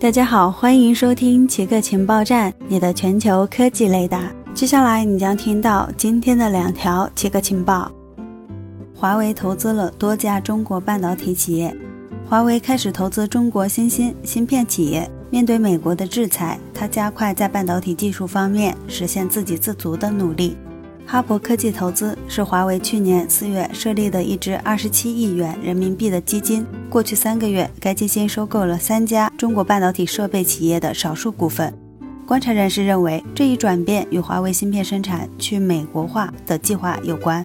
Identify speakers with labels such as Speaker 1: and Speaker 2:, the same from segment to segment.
Speaker 1: 大家好，欢迎收听奇客情报站，你的全球科技雷达。接下来你将听到今天的两条奇客情报：华为投资了多家中国半导体企业，华为开始投资中国新兴芯片企业。面对美国的制裁，它加快在半导体技术方面实现自给自足的努力。哈勃科技投资是华为去年四月设立的一支二十七亿元人民币的基金。过去三个月，该基金收购了三家中国半导体设备企业的少数股份。观察人士认为，这一转变与华为芯片生产去美国化的计划有关。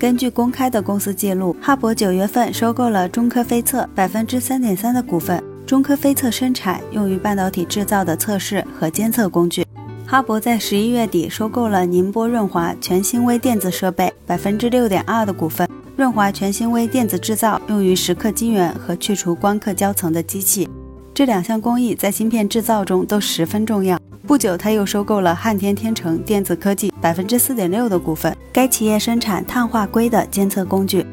Speaker 1: 根据公开的公司记录，哈勃九月份收购了中科飞测百分之三点三的股份。中科飞测生产用于半导体制造的测试和监测工具。哈勃在十一月底收购了宁波润华全新微电子设备百分之六点二的股份。润华全新微电子制造用于蚀刻晶圆和去除光刻胶层的机器，这两项工艺在芯片制造中都十分重要。不久，他又收购了汉天天成电子科技百分之四点六的股份，该企业生产碳化硅的监测工具。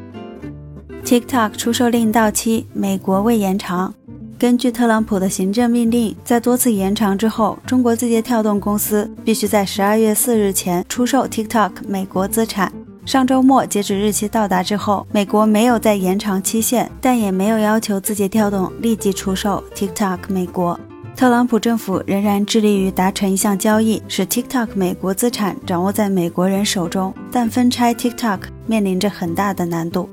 Speaker 1: TikTok 出售令到期，美国未延长。根据特朗普的行政命令，在多次延长之后，中国字节跳动公司必须在十二月四日前出售 TikTok 美国资产。上周末截止日期到达之后，美国没有再延长期限，但也没有要求字节跳动立即出售 TikTok 美国。特朗普政府仍然致力于达成一项交易，使 TikTok 美国资产掌握在美国人手中，但分拆 TikTok 面临着很大的难度。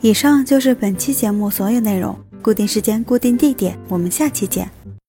Speaker 1: 以上就是本期节目所有内容。固定时间，固定地点，我们下期见。